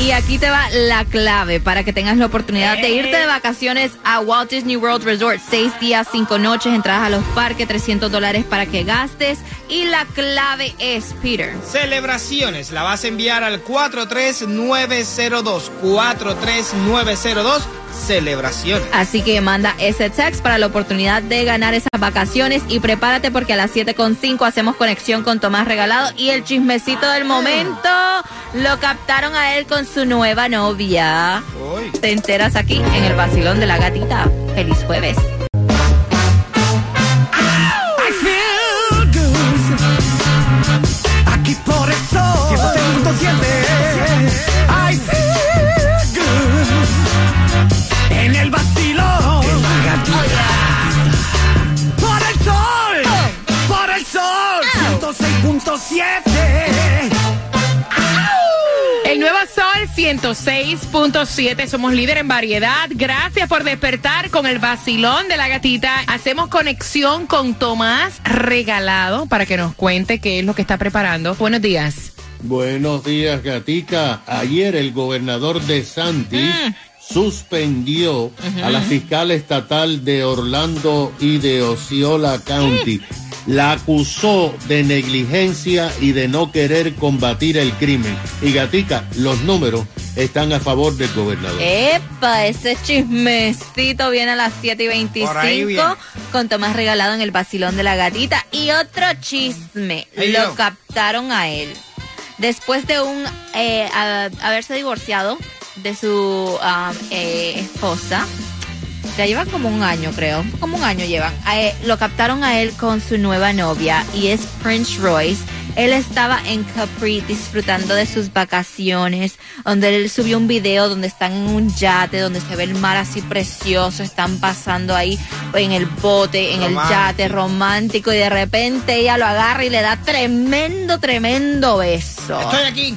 Y aquí te va la clave para que tengas la oportunidad de irte de vacaciones a Walt Disney World Resort. Seis días, cinco noches, entradas a los parques, 300 dólares para que gastes. Y la clave es, Peter. Celebraciones. La vas a enviar al 43902. 43902. Celebraciones. Así que manda ese text para la oportunidad de ganar esas vacaciones y prepárate porque a las 7.5 hacemos conexión con Tomás Regalado y el chismecito del momento lo captaron a él con su nueva novia. Uy. Te enteras aquí en el vacilón de la gatita. Feliz jueves. 106.7, somos líder en variedad. Gracias por despertar con el vacilón de la gatita. Hacemos conexión con Tomás Regalado para que nos cuente qué es lo que está preparando. Buenos días. Buenos días, Gatica. Ayer el gobernador de Santis suspendió a la fiscal estatal de Orlando y de Osceola County. La acusó de negligencia y de no querer combatir el crimen. Y Gatica, los números están a favor del gobernador. Epa, ese chismecito viene a las 7 y Por ahí 25 viene. con Tomás Regalado en el vacilón de la gatita. Y otro chisme, lo yo. captaron a él. Después de un eh, a- haberse divorciado de su um, eh, esposa, ya llevan como un año, creo. Como un año llevan. Lo captaron a él con su nueva novia y es Prince Royce. Él estaba en Capri disfrutando de sus vacaciones, donde él subió un video donde están en un yate, donde se ve el mar así precioso, están pasando ahí en el bote, en el yate romántico y de repente ella lo agarra y le da tremendo, tremendo beso. Estoy aquí.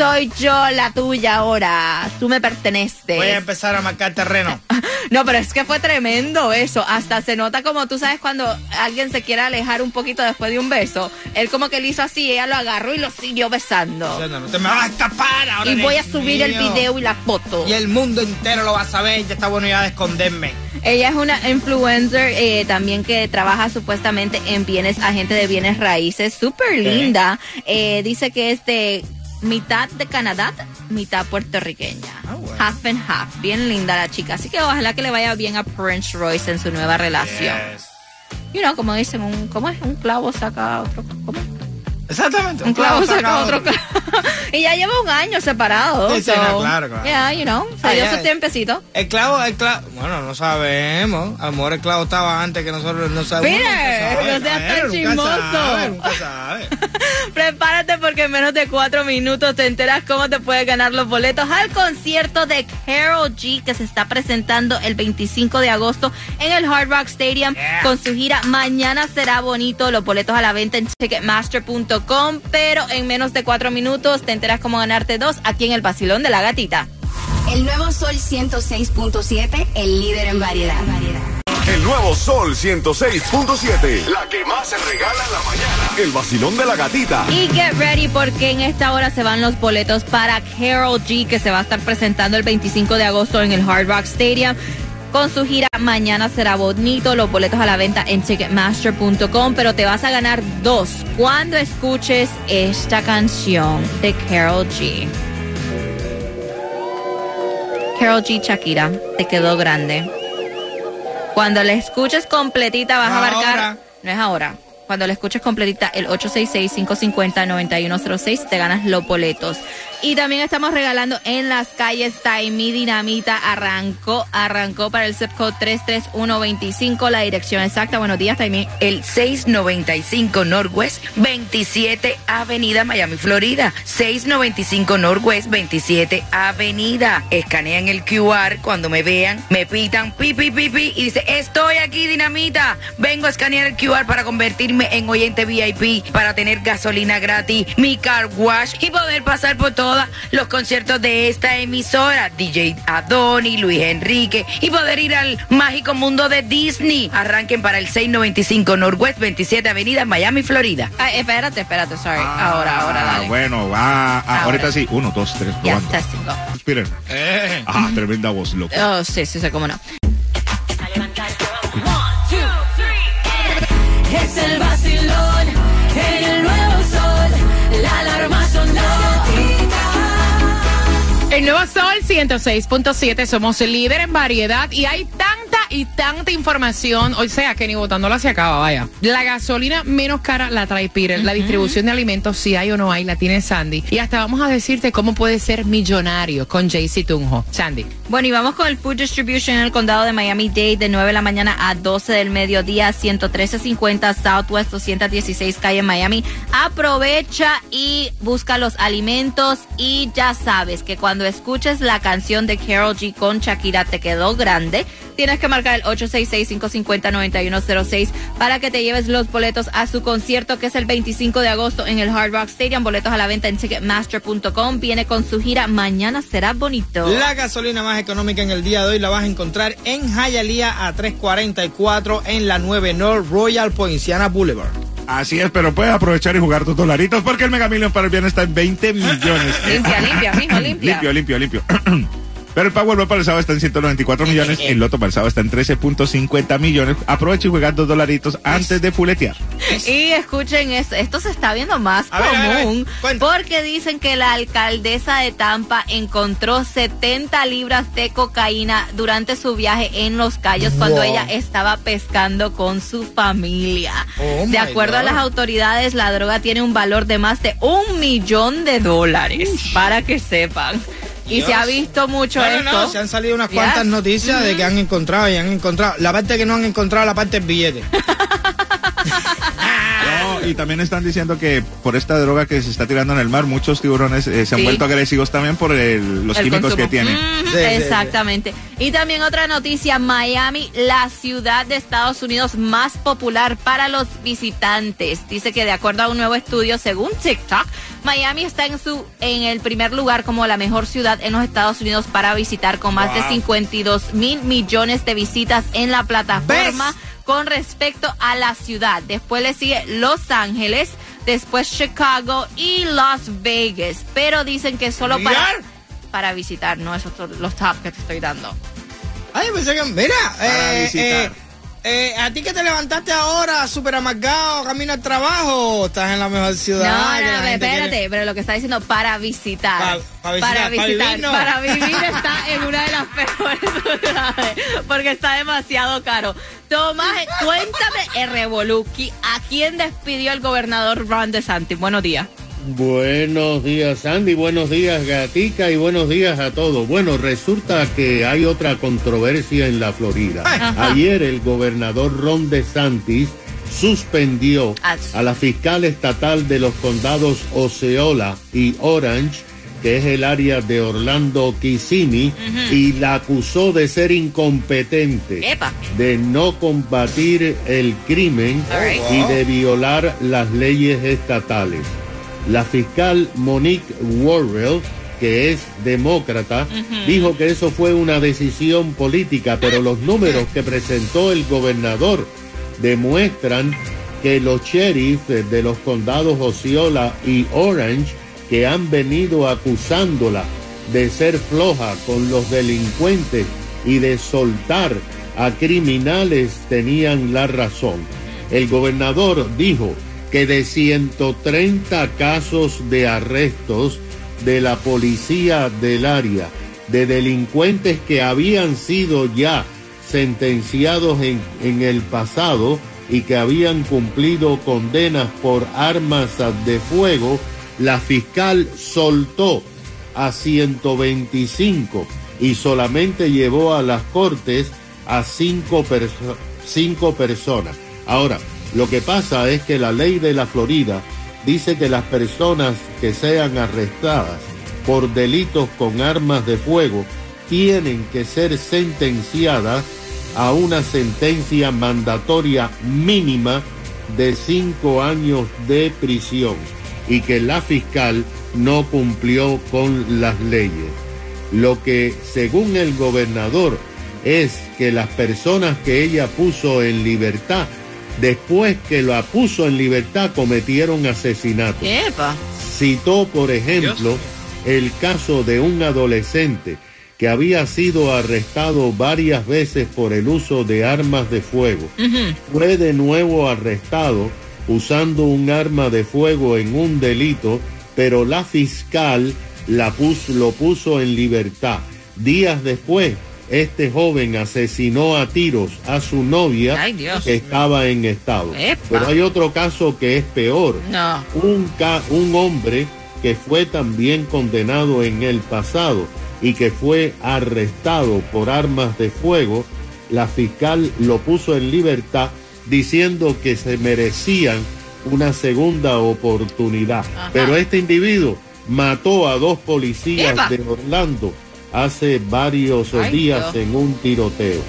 Soy yo la tuya ahora, tú me perteneces. Voy a empezar a marcar terreno. No, pero es que fue tremendo eso. Hasta se nota como tú sabes cuando alguien se quiere alejar un poquito después de un beso. Él como que le hizo así, ella lo agarró y lo siguió besando. No te me vas a escapar ahora. Y voy a subir el video y la foto. Y el mundo entero lo va a saber. Ya está bueno ya de esconderme. Ella es una influencer eh, también que trabaja supuestamente en bienes, agente de bienes raíces, súper linda. Eh, dice que es de mitad de Canadá, mitad puertorriqueña. Ah. Half and half. Bien linda la chica. Así que ojalá que le vaya bien a Prince Royce en su nueva relación. Yes. You know, como dicen, un, ¿cómo es? Un clavo saca otro. ¿Cómo? Exactamente. Un clavo saca otro clavo. y ya lleva un año separado. Sí, no, claro, claro. Yeah, you know, se dio su tiempecito. El clavo, el clavo. Bueno, no sabemos. A lo mejor el clavo estaba antes que nosotros no sabemos. Mire, no seas tan chismoso. Prepárate porque en menos de cuatro minutos te enteras cómo te puedes ganar los boletos al concierto de Carol G que se está presentando el 25 de agosto en el Hard Rock Stadium Yeah. con su gira Mañana será bonito. Los boletos a la venta en ticketmaster.com, pero en menos de cuatro minutos te enteras cómo ganarte dos aquí en el Basilón de la Gatita. El nuevo Sol 106.7, el líder en variedad. El nuevo Sol 106.7. La que más se regala en la mañana. El vacilón de la gatita. Y get ready porque en esta hora se van los boletos para Carol G que se va a estar presentando el 25 de agosto en el Hard Rock Stadium. Con su gira Mañana será bonito, los boletos a la venta en ticketmaster.com, pero te vas a ganar dos cuando escuches esta canción de Carol G. Carol G Shakira, te quedó grande. Cuando la escuches completita vas a abarcar... Ahora. No es ahora. Cuando la escuches completita, el 866-550-9106, te ganas los boletos. Y también estamos regalando en las calles Taimi Dinamita. Arrancó, arrancó para el code 33125, la dirección exacta. Buenos días, Taimi. el 695 Northwest 27 Avenida Miami, Florida. 695 Northwest 27 Avenida. Escanean el QR cuando me vean, me pitan pi pi pi y dice, "Estoy aquí, dinamita. Vengo a escanear el QR para convertirme en oyente VIP para tener gasolina gratis, mi car wash y poder pasar por todas todos los conciertos de esta emisora. DJ Adoni, Luis Enrique y poder ir al mágico mundo de Disney. Arranquen para el 695 Northwest 27 Avenida, Miami, Florida. Ay, espérate, espérate, sorry. ahora, ahora, dale. Ah, Bueno, va. ah, Ahora. ahorita sí. Uno, dos, tres, Ya, probando. go. Respiren. Eh. Ah, tremenda voz, loco. Oh, sí, sí, sí, cómo no. El nuevo Sol 106.7, somos líder en variedad y hay tanta y tanta información, o sea que ni votándola se acaba, vaya. La gasolina menos cara la trae Peter, la distribución de alimentos, si hay o no hay, la tiene Sandy. Y hasta vamos a decirte cómo puedes ser millonario con Jaycee Tunjo. Sandy. Bueno, y vamos con el Food Distribution en el condado de Miami-Dade de 9 de la mañana a 12 del mediodía, 11350 Southwest 216 calle Miami. Aprovecha y busca los alimentos y ya sabes que cuando escuches la canción de Carol G con Shakira te quedó grande, tienes que marcar el 866-550-9106 para que te lleves los boletos a su concierto que es el 25 de agosto en el Hard Rock Stadium. Boletos a la venta en ticketmaster.com. Viene con su gira Mañana será bonito. La gasolina más económica en el día de hoy la vas a encontrar en Hialeah a 344 en la 9 North Royal Poinciana Boulevard. Así es, pero puedes aprovechar y jugar tus dolaritos porque el Mega Million para el viernes está en 20 millones. Limpia, limpia, mijo, limpia. Limpio, limpio, limpio. Pero el Powerball para el sábado está en 194 millones, el Loto para el sábado está en 13.50 millones. Aprovecha y juega dos dolaritos antes de fuletear. Y escuchen esto, esto se está viendo más A ver, a ver, a ver, común porque dicen que la alcaldesa de Tampa encontró 70 libras de cocaína durante su viaje en Los Cayos cuando ella estaba pescando con su familia. Oh, de acuerdo a las autoridades, la droga tiene un valor de más de un millón de dólares, para que sepan. Y Dios. se ha visto mucho No, esto. no, no, se han salido unas Yes. cuantas noticias de que han encontrado y han encontrado. La parte que no han encontrado, la parte del billete. No, y también están diciendo que por esta droga que se está tirando en el mar, muchos tiburones eh, se han Sí. vuelto agresivos también por el- los el químicos consumo. que tienen. Ujú, Sí, sí, sí. exactamente. Y también otra noticia, Miami, la ciudad de Estados Unidos más popular para los visitantes. Dice que de acuerdo a un nuevo estudio, según TikTok, Miami está en su en el primer lugar como la mejor ciudad en los Estados Unidos para visitar con más de Wow. 52 mil millones de visitas en la plataforma con respecto a la ciudad. Después le sigue Los Ángeles, después Chicago y Las Vegas. Pero dicen que solo para ¿Mirar? para visitar, no esos los top que te estoy dando. Ay, pensé que. Mira, Para eh, visitar. eh, eh, a ti que te levantaste ahora súper amargado, camino al trabajo, estás en la mejor ciudad. No, no, espérate, quiere- pero lo que está diciendo para visitar. Pa- pa visitar, para pa visitar, vivir, no. para vivir está en una de las peores ciudades porque está demasiado caro. Tomás, cuéntame Revoluki, ¿a quién despidió el gobernador Ron DeSantis? Buenos días. Buenos días, Andy. Buenos días, Gatica. Y buenos días a todos. Bueno, resulta que hay otra controversia en la Florida. Ayer el gobernador Ron DeSantis suspendió a la fiscal estatal de los condados Osceola y Orange, que es el área de Orlando Kissimmee, y la acusó de ser incompetente Epa. de no combatir el crimen right. y de violar las leyes estatales. La fiscal Monique Worrell, que es demócrata, dijo que eso fue una decisión política, pero los números que presentó el gobernador demuestran que los sheriffs de los condados Osceola y Orange, que han venido acusándola de ser floja con los delincuentes y de soltar a criminales, tenían la razón. El gobernador dijo que de 130 casos de arrestos de la policía del área, de delincuentes que habían sido ya sentenciados en, en el pasado y que habían cumplido condenas por armas de fuego, la fiscal soltó a 125 y solamente llevó a las cortes a cinco, cinco personas. Ahora, lo que pasa es que la ley de la Florida dice que las personas que sean arrestadas por delitos con armas de fuego tienen que ser sentenciadas a una sentencia mandatoria mínima de cinco años de prisión. y que la fiscal no cumplió con las leyes. Lo que, según el gobernador, es que las personas que ella puso en libertad, después que la puso en libertad, cometieron asesinato. Epa. Citó, por ejemplo, el caso de un adolescente que había sido arrestado varias veces por el uso de armas de fuego. Fue de nuevo arrestado usando un arma de fuego en un delito, pero la fiscal la puso, lo puso en libertad. Días después, este joven asesinó a tiros a su novia Ay, que estaba en estado. Epa. Pero hay otro caso que es peor No. un, ca- un hombre que fue también condenado en el pasado y que fue arrestado por armas de fuego, la fiscal lo puso en libertad diciendo que se merecían una segunda oportunidad. Pero este individuo mató a dos policías ¡Epa! de Orlando hace varios Ay, días Dios. en un tiroteo.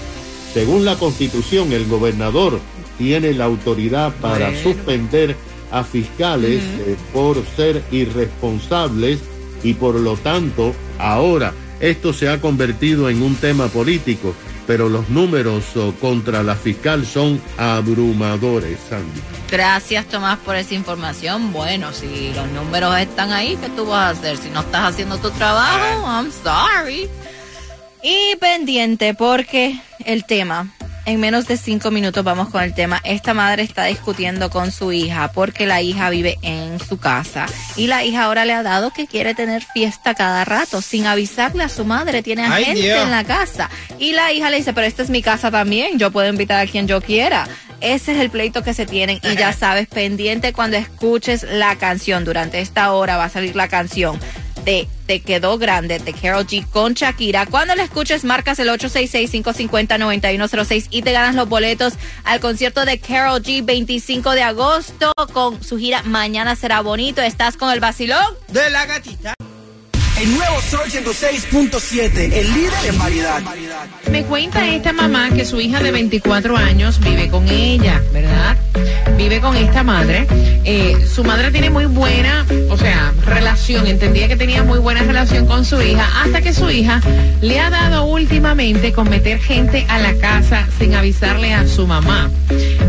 Según la constitución, el gobernador tiene la autoridad para Bueno. suspender a fiscales eh, por ser irresponsables y por lo tanto ahora esto se ha convertido en un tema político, pero los números oh, contra la fiscal son abrumadores, Sandy. Gracias, Tomás, por esa información. Bueno, si los números están ahí, ¿qué tú vas a hacer? Si no estás haciendo tu trabajo, I'm sorry. Y pendiente, porque el tema, en menos de cinco minutos vamos con el tema. Esta madre está discutiendo con su hija porque la hija vive en su casa y la hija ahora le ha dado que quiere tener fiesta cada rato sin avisarle a su madre. Tiene a Ay, gente Dios. en la casa. Y la hija le dice, pero esta es mi casa también, yo puedo invitar a quien yo quiera. Ese es el pleito que se tienen y ya sabes, pendiente cuando escuches la canción. Durante esta hora va a salir la canción de Te quedó grande de Carol G con Shakira. Cuando la escuches, marcas el 866-550-9106 y te ganas los boletos al concierto de Carol G 25 de agosto con su gira Mañana será bonito. ¿Estás con el vacilón? De la gatita. El nuevo Sol 106.7, el líder en variedad. Me cuenta esta mamá que su hija de 24 años vive con ella, ¿verdad? Vive con esta madre. Eh, su madre tiene muy buena, o sea, relación, entendía que tenía muy buena relación con su hija, hasta que su hija le ha dado últimamente con meter gente a la casa sin avisarle a su mamá.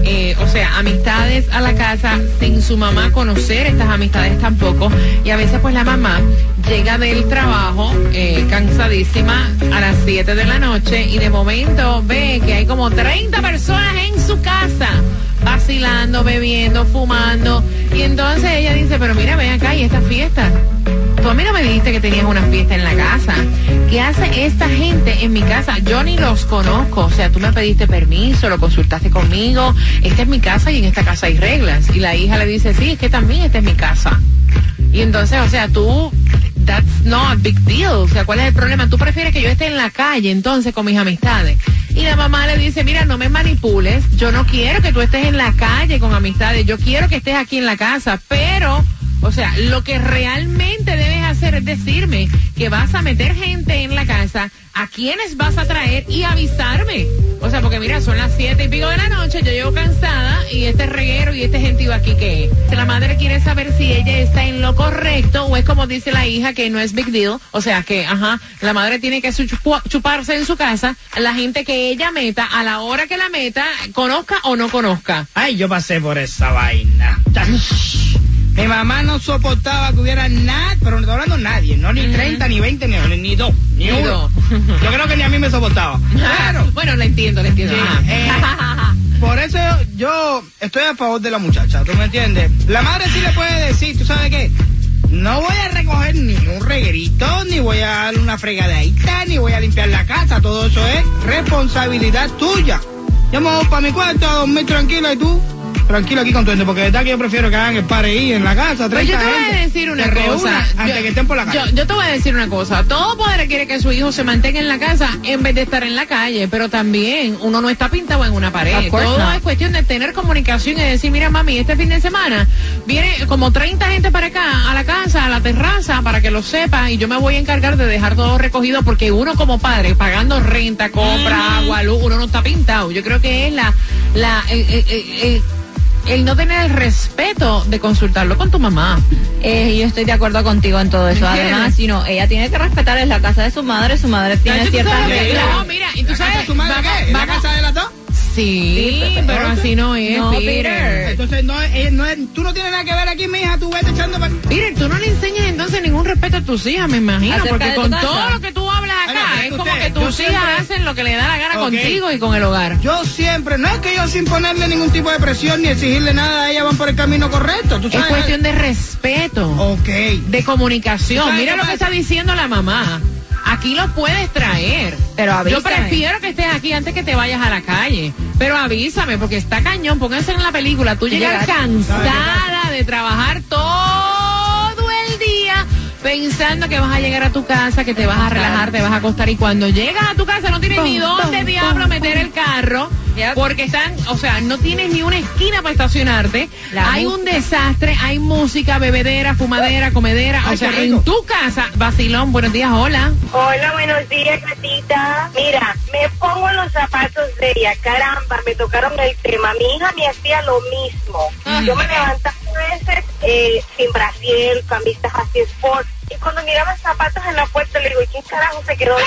Eh, o sea, amistades a la casa sin su mamá conocer estas amistades tampoco. Y a veces pues la mamá llega del trabajo eh, cansadísima a las 7 de la noche y de momento ve que hay como 30 personas en su casa vacilando, bebiendo, fumando. Y entonces ella dice, pero mira, ven acá y esta fiesta. Tú a mí no me dijiste que tenías una fiesta en la casa. ¿Qué hace esta gente en mi casa? Yo ni los conozco. O sea, tú me pediste permiso, lo consultaste conmigo. Esta es mi casa y en esta casa hay reglas. Y la hija le dice, sí, es que también esta es mi casa. Y entonces, o sea, tú, that's not a big deal. O sea, ¿cuál es el problema? Tú prefieres que yo esté en la calle entonces con mis amistades. Y la mamá le dice, mira, no me manipules. Yo no quiero que tú estés en la calle con amistades. Yo quiero que estés aquí en la casa. Pero, o sea, lo que realmente debes es decirme que vas a meter gente en la casa, a quienes vas a traer y avisarme. O sea, porque mira, son las siete y pico de la noche, yo llego cansada y este reguero y este gentío aquí que es. La madre quiere saber si ella está en lo correcto o es como dice la hija que no es big deal. O sea que, ajá, la madre tiene que chuparse en su casa la gente que ella meta a la hora que la meta, conozca o no conozca. Ay, yo pasé por esa vaina. Mi mamá no soportaba que hubiera nada, pero no estoy hablando nadie, no ni 30, ni 20, ni, ni dos, ni, Ni uno. dos. Yo creo que ni a mí me soportaba. Claro. bueno, le entiendo, le entiendo. Sí, eh, por eso yo estoy a favor de la muchacha, ¿tú me entiendes? La madre sí le puede decir, ¿tú sabes qué? No voy a recoger ni un reguerito, ni voy a darle una fregadita, ni voy a limpiar la casa, todo eso es responsabilidad tuya. Yo me voy para mi cuarto a dormir tranquila y tú, tranquilo aquí con tu gente, porque de verdad que yo prefiero que hagan el par ahí en la casa, 30 Pues yo te voy a decir una cosa. Antes Yo- que estén por la calle. Yo, yo te voy a decir una cosa. Todo padre quiere que su hijo se mantenga en la casa en vez de estar en la calle, pero también uno no está pintado en una pared. Todo es cuestión de tener comunicación y decir, mira mami, este fin de semana viene como 30 gente para acá, a la casa, a la terraza, para que lo sepa, y yo me voy a encargar de dejar todo recogido porque uno como padre, pagando renta, compra, agua, luz, uno no está pintado. Yo creo que es la, la, eh, eh, eh, eh, el no tener el respeto de consultarlo con tu mamá. Eh, yo estoy de acuerdo contigo en todo eso. ¿Entiendes? Además, si no, ella tiene que respetar es la casa de su madre, su madre tiene ciertas reglas. No, mira, y tú ¿La casa sabes, de tu madre vamos- qué? ¿La vamos- casa de las dos? Sí, Sí, pero así no es, No, Peter. Peter. Entonces, no, es- eh, no es- tú no tienes nada que ver aquí, mija, tú vete echando para... Peter, tú no le enseñas entonces ningún respeto a tus hijas, me imagino, Acerca porque con todo lo que tú acá, es como usted, que tus yo hijas siempre- hacen lo que le da la gana contigo y con el hogar. Yo siempre, no es que yo sin ponerle ningún tipo de presión ni exigirle nada, ellas van por el camino correcto, tú Es cuestión de respeto, Ok. de comunicación. ¿Sabes Mira lo que está diciendo la mamá. Aquí lo puedes traer. Pero Yo avísame. prefiero que estés aquí antes que te vayas a la calle. Pero avísame, porque está cañón. Pónganse en la película. Tú llegas cansada de trabajar todo pensando que vas a llegar a tu casa, que te vas a relajar, te vas a acostar. Y cuando llegas a tu casa no tienes ni dónde pum, diablo pum, meter el carro. Porque están, o sea, no tienes ni una esquina para estacionarte. La hay un desastre, hay música, bebedera, fumadera, comedera. Ay, o sea, rico. en tu casa, vacilón, buenos días, hola. Hola, buenos días, gatita. Mira, me pongo los zapatos de ella. Caramba, me tocaron el tema. Mi hija me hacía lo mismo. Yo me levantaba veces eh, sin brasier, camisas así sport. Y cuando miraba zapatos en la puerta, le digo, ¿y quién carajo se quedó ahí?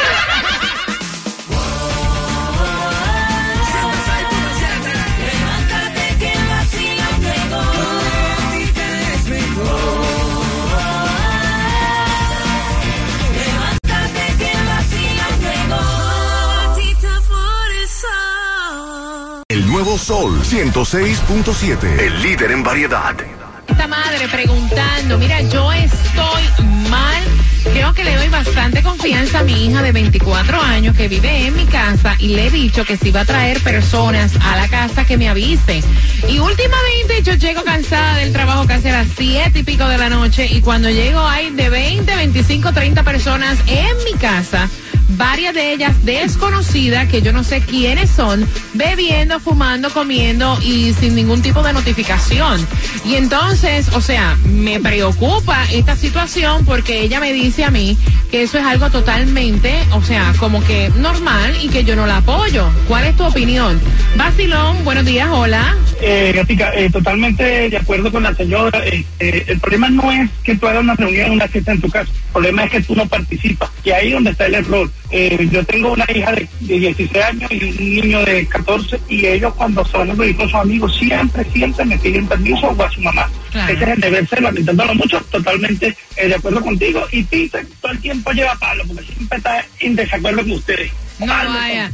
El nuevo Sol 106.7. El líder en variedad. Esta madre preguntando, mira, yo estoy mal. Creo que le doy bastante confianza a mi hija de 24 años que vive en mi casa y le he dicho que si va a traer personas a la casa que me avise. Y últimamente yo llego cansada del trabajo casi a las 7 y pico de la noche y cuando llego hay de 20, 25, 30 personas en mi casa. Varias de ellas desconocidas, que yo no sé quiénes son, bebiendo, fumando, comiendo y sin ningún tipo de notificación. Y entonces, o sea, me preocupa esta situación porque ella me dice a mí que eso es algo totalmente, o sea, como que normal y que yo no la apoyo. ¿Cuál es tu opinión? Basilón, buenos días, hola. Eh, Gatica, eh, totalmente de acuerdo con la señora. Eh, el problema no es que tú hagas una reunión, una fiesta en tu casa. El problema es que tú no participas. Y ahí es donde está el error. Eh, yo tengo una hija de, de 16 años y un niño de 14 y ellos cuando se van a con sus amigos siempre, siempre me piden permiso o a su mamá. Claro. Ese es el deber ser, lamentándolo mucho, totalmente eh, de acuerdo contigo. Y Peter todo el tiempo lleva palo porque siempre está en desacuerdo con ustedes. No vaya.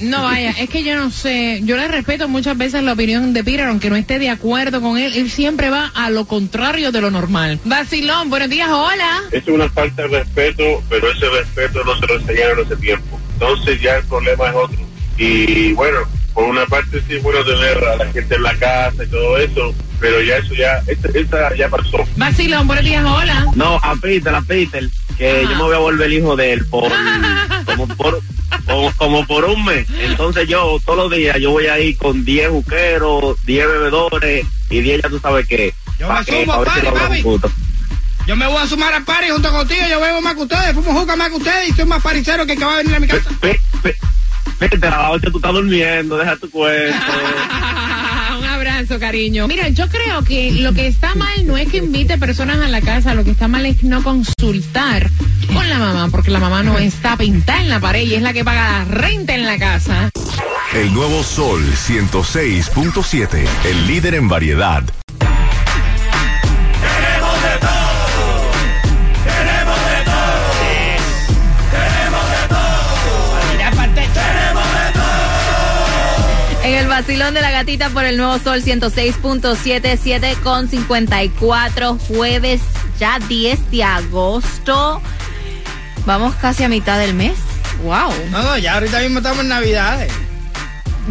No vaya, es que yo no sé, yo le respeto muchas veces la opinión de Peter, aunque no esté de acuerdo con él, él siempre va a lo contrario de lo normal. Basilón, buenos días, hola. es una falta de respeto, pero ese respeto no se lo enseñaron hace tiempo. Entonces ya el problema es otro. Y bueno, por una parte sí es bueno tener a la gente en la casa y todo eso, pero ya eso ya, esta, esta ya pasó. Basilón, buenos días, hola. No, a Peter, a Peter, que yo me voy a volver hijo de él por como por como, como por un mes. Entonces yo todos los días yo voy a ir con 10 juqueros, 10 bebedores y 10 ya tú sabes qué. Yo me sumo, si papi. Yo voy a sumar al party junto contigo, yo bebo más que ustedes, fumo juca más que ustedes y soy más paricero que el que va a venir a mi casa. Pe- pe- Peter, a las 8 tú estás durmiendo, deja tu cuento. Cariño. Mira, yo creo que lo que está mal no es que invite personas a la casa, lo que está mal es no consultar con la mamá, porque la mamá no está pintada en la pared y es la que paga la renta en la casa. El nuevo Sol 106.7. El líder en variedad. Vacilón de la gatita por el nuevo sol 106.77 con 54 jueves ya 10 de agosto. Vamos casi a mitad del mes. Wow. no, no, ya ahorita mismo estamos en Navidades.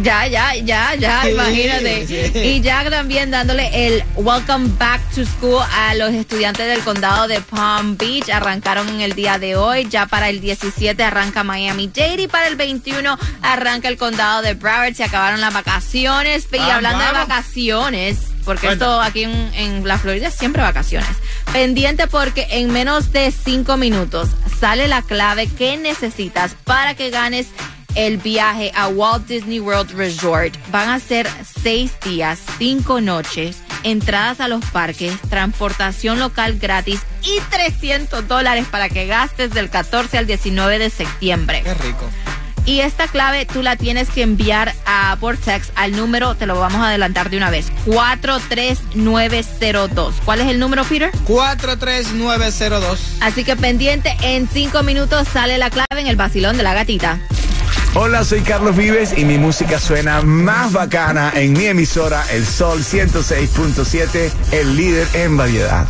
Ya, ya, ya, ya, imagínate. sí. Y ya también dándole el Welcome Back to School a los estudiantes del condado de Palm Beach. Arrancaron en el día de hoy. Ya para el 17 arranca Miami-Dade y para el 21 arranca el condado de Broward. Se acabaron las vacaciones. Y hablando de vacaciones, porque esto aquí en, en la Florida es siempre vacaciones. Pendiente porque en menos de cinco minutos sale la clave que necesitas para que ganes el viaje a Walt Disney World Resort. Van a ser seis días, cinco noches, entradas a los parques, transportación local gratis y 300 dólares para que gastes del 14 al 19 de septiembre. Qué rico. Y esta clave tú la tienes que enviar a por text al número, te lo vamos a adelantar de una vez, 43902. ¿Cuál es el número, Peter? 43902. Así que pendiente, en cinco minutos sale la clave en el vacilón de la gatita. Hola, soy Carlos Vives y mi música suena más bacana en mi emisora El Sol 106.7, el líder en variedad.